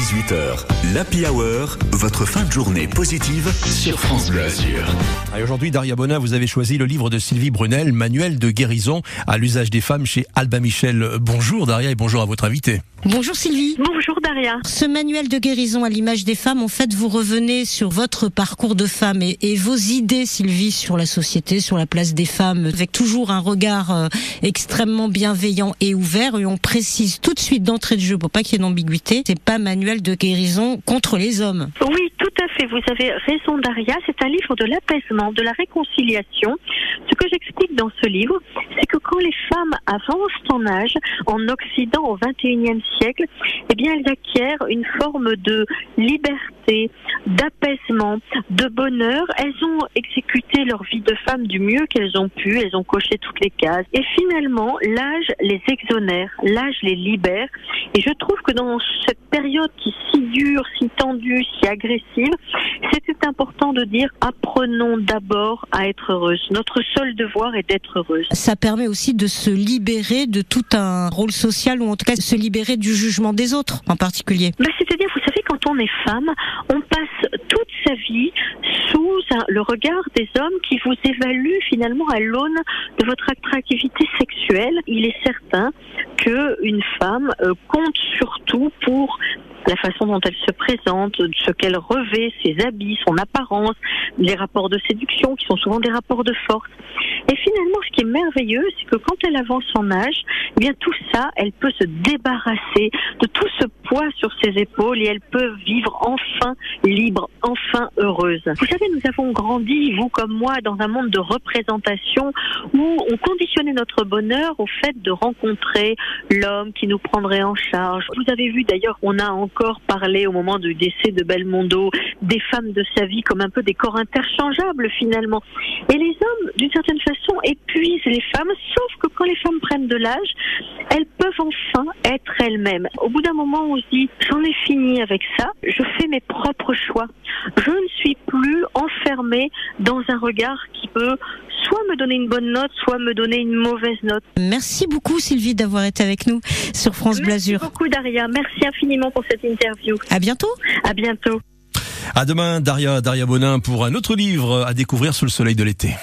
18h, l'Happy Hour, votre fin de journée positive sur France Bleu Azur. Et aujourd'hui, Daria Bonin, vous avez choisi le livre de Sylvie Brunel, Manuel de guérison à l'usage des femmes chez Alba Michel. Bonjour Daria et bonjour à votre invité. Bonjour Sylvie. Bonjour Daria. Ce manuel de guérison à l'image des femmes, en fait, vous revenez sur votre parcours de femme et, et, vos idées, Sylvie, sur la société, sur la place des femmes, avec toujours un regard euh, extrêmement bienveillant et ouvert. Et on précise tout de suite d'entrée de jeu, pour pas qu'il y ait d'ambiguïté, c'est pas manuel de guérison contre les hommes. Oui, tout à fait. Vous avez raison, Daria. C'est un livre de l'apaisement, de la réconciliation. Ce que j'explique dans ce livre, c'est que quand les femmes avancent en âge, en Occident au 21e siècle, eh bien, elles acquièrent une forme de liberté, d'apaisement, de bonheur. Elles ont exécuté leur vie de femme du mieux qu'elles ont pu. Elles ont coché toutes les cases. Et finalement, l'âge les exonère, l'âge les libère. Et je trouve que dans cette période qui est si dure, si tendue, si agressive, c'était important de dire apprenons d'abord à être heureuse. Notre seul devoir est d'être heureuse. Ça permet aussi de se libérer de tout un rôle social ou en tout cas se libérer du jugement des autres en particulier. Ben, C'est-à-dire, vous savez, quand on est femme, on passe toute sa vie le regard des hommes qui vous évaluent finalement à l'aune de votre attractivité sexuelle. Il est certain qu'une femme euh, compte surtout pour la façon dont elle se présente, ce qu'elle revêt, ses habits, son apparence, les rapports de séduction qui sont souvent des rapports de force. Et finalement, ce qui est merveilleux, c'est que quand elle avance en âge, eh bien tout ça, elle peut se débarrasser de tout ce poids sur ses épaules et elle peut vivre enfin libre, enfin heureuse. Vous savez, nous avons grandi, vous comme moi, dans un monde de représentation où on conditionnait notre bonheur au fait de rencontrer l'homme qui nous prendrait en charge. Vous avez vu d'ailleurs, on a encore parlé au moment du décès de Belmondo des femmes de sa vie comme un peu des corps interchangeables finalement. Et les hommes, d'une certaine façon, épuisent les femmes, sauf que quand les femmes prennent de l'âge, être elles-mêmes. Au bout d'un moment, on se dit, j'en ai fini avec ça, je fais mes propres choix. Je ne suis plus enfermée dans un regard qui peut soit me donner une bonne note, soit me donner une mauvaise note. Merci beaucoup Sylvie d'avoir été avec nous sur France Blasure. Merci beaucoup Daria, merci infiniment pour cette interview. À bientôt. À bientôt. À demain Daria, Daria Bonin pour un autre livre à découvrir sous le soleil de l'été.